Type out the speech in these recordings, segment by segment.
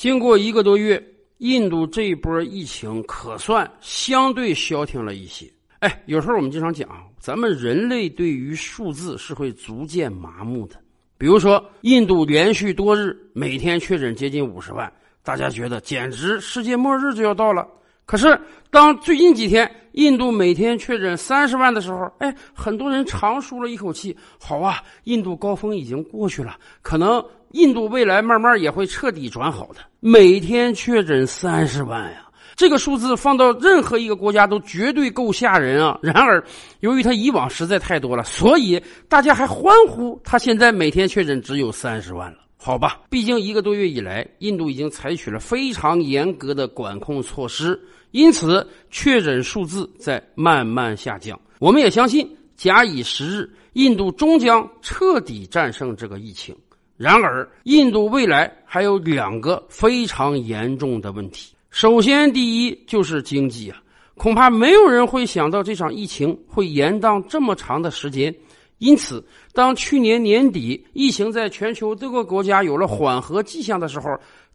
经过一个多月，印度这一波疫情可算相对消停了一些。哎，有时候我们经常讲，咱们人类对于数字是会逐渐麻木的。比如说，印度连续多日每天确诊接近五十万，大家觉得简直世界末日就要到了。可是，当最近几天印度每天确诊三十万的时候，哎，很多人长舒了一口气。好啊，印度高峰已经过去了，可能印度未来慢慢也会彻底转好的。每天确诊三十万呀，这个数字放到任何一个国家都绝对够吓人啊。然而，由于他以往实在太多了，所以大家还欢呼他现在每天确诊只有三十万了。好吧，毕竟一个多月以来，印度已经采取了非常严格的管控措施。因此，确诊数字在慢慢下降。我们也相信，假以时日，印度终将彻底战胜这个疫情。然而，印度未来还有两个非常严重的问题。首先，第一就是经济啊，恐怕没有人会想到这场疫情会延宕这么长的时间。因此，当去年年底疫情在全球各个国家有了缓和迹象的时候，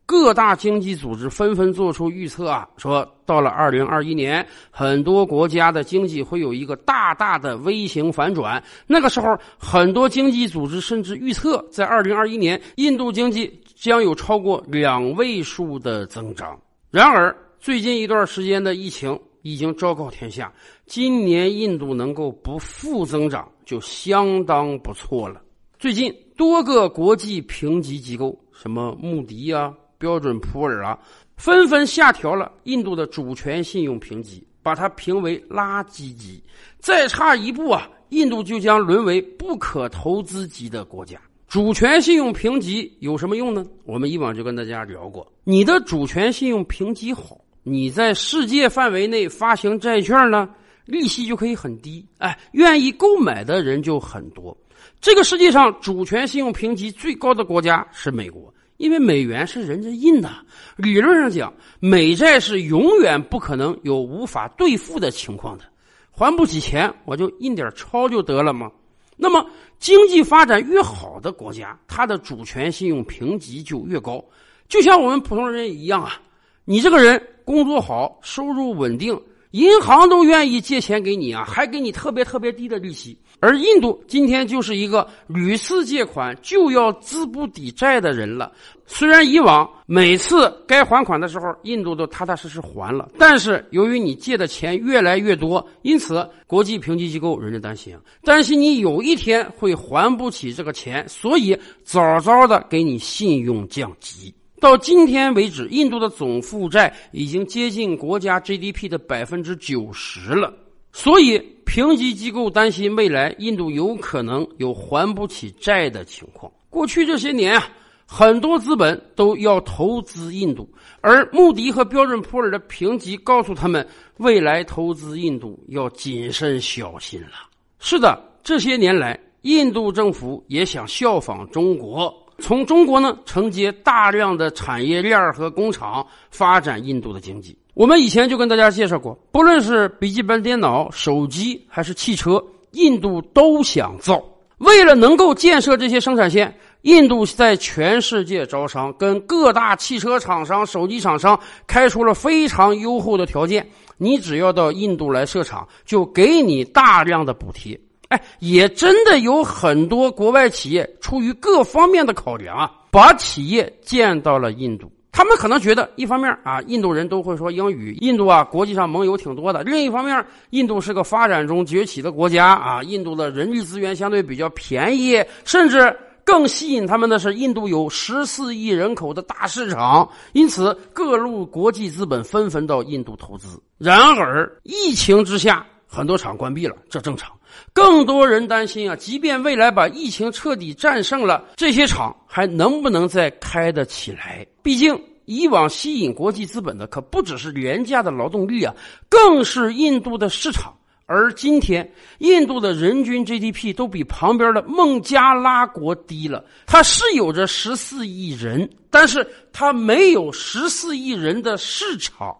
各大经济组织纷纷做出预测啊，说到了二零二一年，很多国家的经济会有一个大大的 V 型反转。那个时候，很多经济组织甚至预测，在二零二一年，印度经济将有超过两位数的增长。然而，最近一段时间的疫情已经昭告天下，今年印度能够不负增长就相当不错了。最近，多个国际评级机构，什么穆迪呀。标准普尔啊，纷纷下调了印度的主权信用评级，把它评为垃圾级。再差一步啊，印度就将沦为不可投资级的国家。主权信用评级有什么用呢？我们以往就跟大家聊过，你的主权信用评级好，你在世界范围内发行债券呢，利息就可以很低，哎，愿意购买的人就很多。这个世界上主权信用评级最高的国家是美国。因为美元是人家印的，理论上讲，美债是永远不可能有无法兑付的情况的，还不起钱我就印点钞就得了吗？那么经济发展越好的国家，它的主权信用评级就越高，就像我们普通人一样啊，你这个人工作好，收入稳定。银行都愿意借钱给你啊，还给你特别特别低的利息。而印度今天就是一个屡次借款就要资不抵债的人了。虽然以往每次该还款的时候，印度都踏踏实实还了，但是由于你借的钱越来越多，因此国际评级机构人家担心，担心你有一天会还不起这个钱，所以早早的给你信用降级。到今天为止，印度的总负债已经接近国家 GDP 的百分之九十了。所以，评级机构担心未来印度有可能有还不起债的情况。过去这些年啊，很多资本都要投资印度，而穆迪和标准普尔的评级告诉他们，未来投资印度要谨慎小心了。是的，这些年来，印度政府也想效仿中国。从中国呢承接大量的产业链和工厂，发展印度的经济。我们以前就跟大家介绍过，不论是笔记本电脑、手机还是汽车，印度都想造。为了能够建设这些生产线，印度在全世界招商，跟各大汽车厂商、手机厂商开出了非常优厚的条件。你只要到印度来设厂，就给你大量的补贴。哎，也真的有很多国外企业出于各方面的考量啊，把企业建到了印度。他们可能觉得，一方面啊，印度人都会说英语，印度啊，国际上盟友挺多的；另一方面，印度是个发展中崛起的国家啊，印度的人力资源相对比较便宜，甚至更吸引他们的是，印度有十四亿人口的大市场，因此各路国际资本纷纷到印度投资。然而，疫情之下。很多厂关闭了，这正常。更多人担心啊，即便未来把疫情彻底战胜了，这些厂还能不能再开得起来？毕竟以往吸引国际资本的可不只是廉价的劳动力啊，更是印度的市场。而今天，印度的人均 GDP 都比旁边的孟加拉国低了。它是有着十四亿人，但是它没有十四亿人的市场。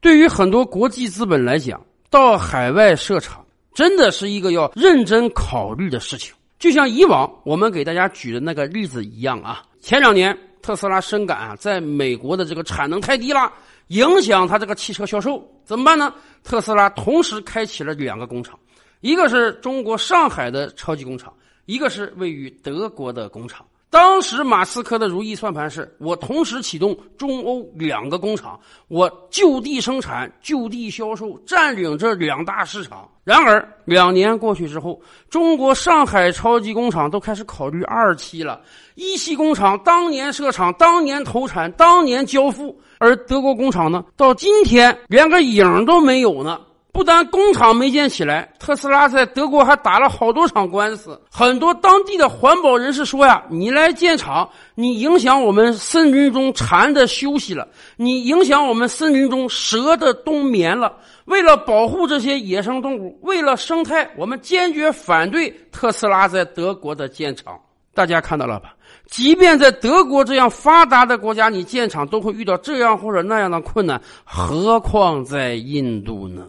对于很多国际资本来讲，到海外设厂真的是一个要认真考虑的事情，就像以往我们给大家举的那个例子一样啊。前两年特斯拉深感啊，在美国的这个产能太低了，影响它这个汽车销售，怎么办呢？特斯拉同时开启了两个工厂，一个是中国上海的超级工厂，一个是位于德国的工厂。当时马斯克的如意算盘是我同时启动中欧两个工厂，我就地生产、就地销售，占领这两大市场。然而两年过去之后，中国上海超级工厂都开始考虑二期了。一期工厂当年设厂、当年投产、当年交付，而德国工厂呢，到今天连个影都没有呢。不但工厂没建起来，特斯拉在德国还打了好多场官司。很多当地的环保人士说呀：“你来建厂，你影响我们森林中蝉的休息了，你影响我们森林中蛇的冬眠了。为了保护这些野生动物，为了生态，我们坚决反对特斯拉在德国的建厂。”大家看到了吧？即便在德国这样发达的国家，你建厂都会遇到这样或者那样的困难，何况在印度呢？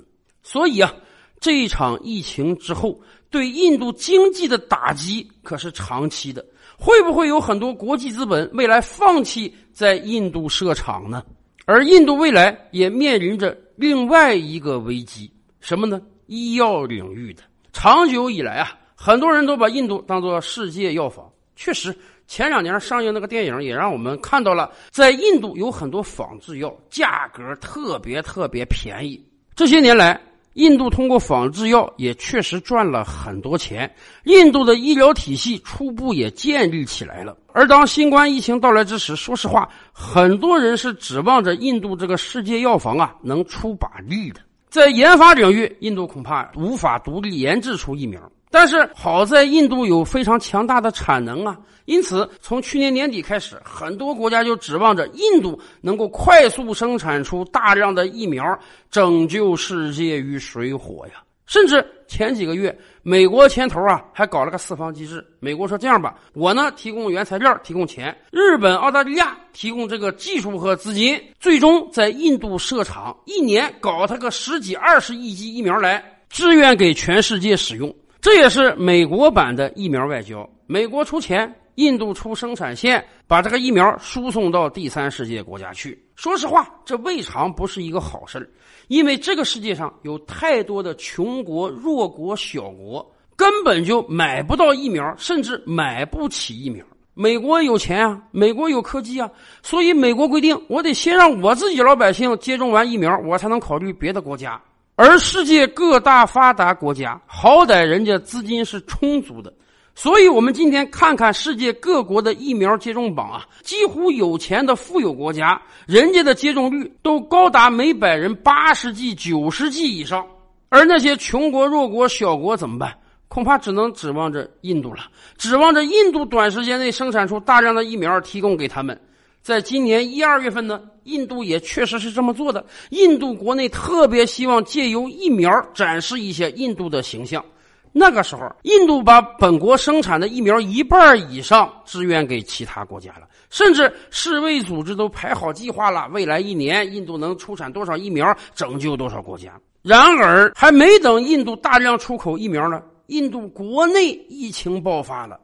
所以啊，这一场疫情之后，对印度经济的打击可是长期的。会不会有很多国际资本未来放弃在印度设厂呢？而印度未来也面临着另外一个危机，什么呢？医药领域的。长久以来啊，很多人都把印度当做世界药房。确实，前两年上映那个电影也让我们看到了，在印度有很多仿制药，价格特别特别便宜。这些年来。印度通过仿制药也确实赚了很多钱，印度的医疗体系初步也建立起来了。而当新冠疫情到来之时，说实话，很多人是指望着印度这个世界药房啊能出把力的。在研发领域，印度恐怕无法独立研制出疫苗。但是好在印度有非常强大的产能啊，因此从去年年底开始，很多国家就指望着印度能够快速生产出大量的疫苗，拯救世界于水火呀。甚至前几个月，美国牵头啊，还搞了个四方机制。美国说这样吧，我呢提供原材料，提供钱，日本、澳大利亚提供这个技术和资金，最终在印度设厂，一年搞他个十几二十亿剂疫苗来支援给全世界使用。这也是美国版的疫苗外交，美国出钱，印度出生产线，把这个疫苗输送到第三世界国家去。说实话，这未尝不是一个好事因为这个世界上有太多的穷国、弱国、小国，根本就买不到疫苗，甚至买不起疫苗。美国有钱啊，美国有科技啊，所以美国规定，我得先让我自己老百姓接种完疫苗，我才能考虑别的国家。而世界各大发达国家，好歹人家资金是充足的，所以我们今天看看世界各国的疫苗接种榜啊，几乎有钱的富有国家，人家的接种率都高达每百人八十剂、九十剂以上，而那些穷国、弱国、小国怎么办？恐怕只能指望着印度了，指望着印度短时间内生产出大量的疫苗提供给他们。在今年一二月份呢，印度也确实是这么做的。印度国内特别希望借由疫苗展示一下印度的形象。那个时候，印度把本国生产的疫苗一半以上支援给其他国家了，甚至世卫组织都排好计划了，未来一年印度能出产多少疫苗，拯救多少国家。然而，还没等印度大量出口疫苗呢，印度国内疫情爆发了。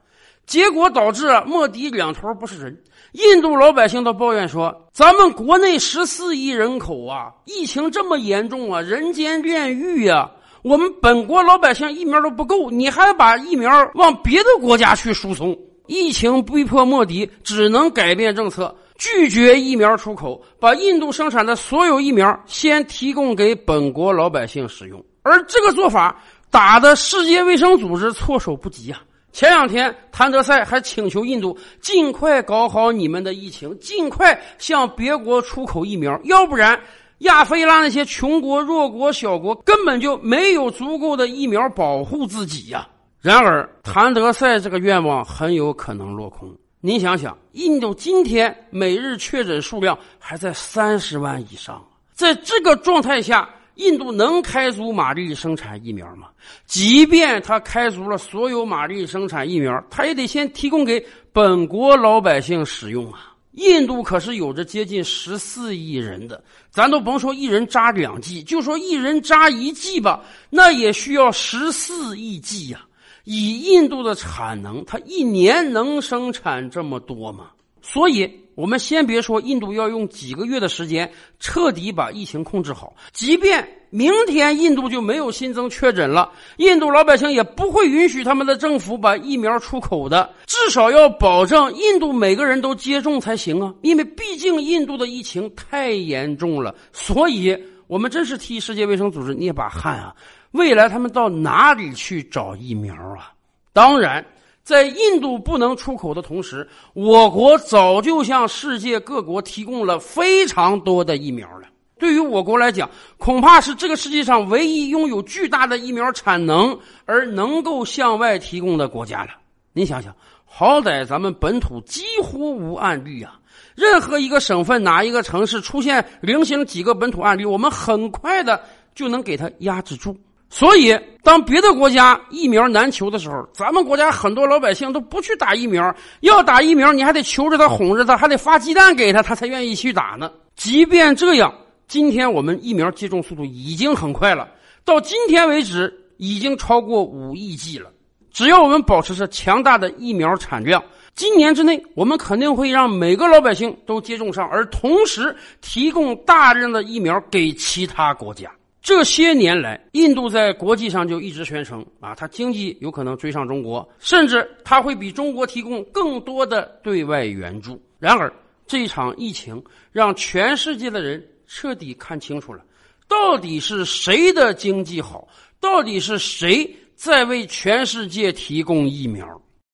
结果导致，莫迪两头不是人。印度老百姓都抱怨说：“咱们国内十四亿人口啊，疫情这么严重啊，人间炼狱呀！我们本国老百姓疫苗都不够，你还把疫苗往别的国家去输送？疫情逼迫莫迪只能改变政策，拒绝疫苗出口，把印度生产的所有疫苗先提供给本国老百姓使用。而这个做法打的世界卫生组织措手不及啊！”前两天，谭德赛还请求印度尽快搞好你们的疫情，尽快向别国出口疫苗，要不然亚非拉那些穷国、弱国、小国根本就没有足够的疫苗保护自己呀。然而，谭德赛这个愿望很有可能落空。您想想，印度今天每日确诊数量还在三十万以上，在这个状态下。印度能开足马力生产疫苗吗？即便他开足了所有马力生产疫苗，他也得先提供给本国老百姓使用啊！印度可是有着接近十四亿人的，咱都甭说一人扎两剂，就说一人扎一剂吧，那也需要十四亿剂呀！以印度的产能，它一年能生产这么多吗？所以，我们先别说印度要用几个月的时间彻底把疫情控制好，即便明天印度就没有新增确诊了，印度老百姓也不会允许他们的政府把疫苗出口的。至少要保证印度每个人都接种才行啊！因为毕竟印度的疫情太严重了，所以我们真是替世界卫生组织捏把汗啊！未来他们到哪里去找疫苗啊？当然。在印度不能出口的同时，我国早就向世界各国提供了非常多的疫苗了。对于我国来讲，恐怕是这个世界上唯一拥有巨大的疫苗产能而能够向外提供的国家了。您想想，好歹咱们本土几乎无案例啊，任何一个省份哪一个城市出现零星几个本土案例，我们很快的就能给它压制住。所以，当别的国家疫苗难求的时候，咱们国家很多老百姓都不去打疫苗。要打疫苗，你还得求着他、哄着他，还得发鸡蛋给他，他才愿意去打呢。即便这样，今天我们疫苗接种速度已经很快了，到今天为止已经超过五亿剂了。只要我们保持着强大的疫苗产量，今年之内，我们肯定会让每个老百姓都接种上，而同时提供大量的疫苗给其他国家。这些年来，印度在国际上就一直宣称啊，它经济有可能追上中国，甚至它会比中国提供更多的对外援助。然而，这场疫情让全世界的人彻底看清楚了，到底是谁的经济好，到底是谁在为全世界提供疫苗。